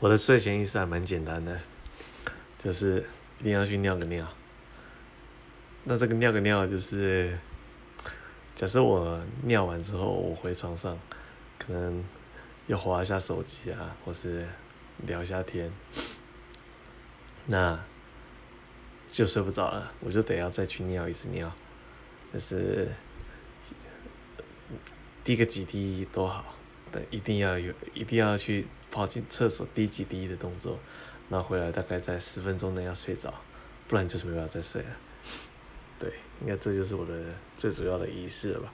我的睡前仪式还蛮简单的，就是一定要去尿个尿。那这个尿个尿就是，假设我尿完之后，我回床上，可能要滑一下手机啊，或是聊一下天，那就睡不着了，我就得要再去尿一次尿，就是滴个几滴都好，但一定要有，一定要去。跑进厕所滴几滴的动作，然后回来大概在十分钟内要睡着，不然就是没办法再睡了。对，应该这就是我的最主要的仪式了吧。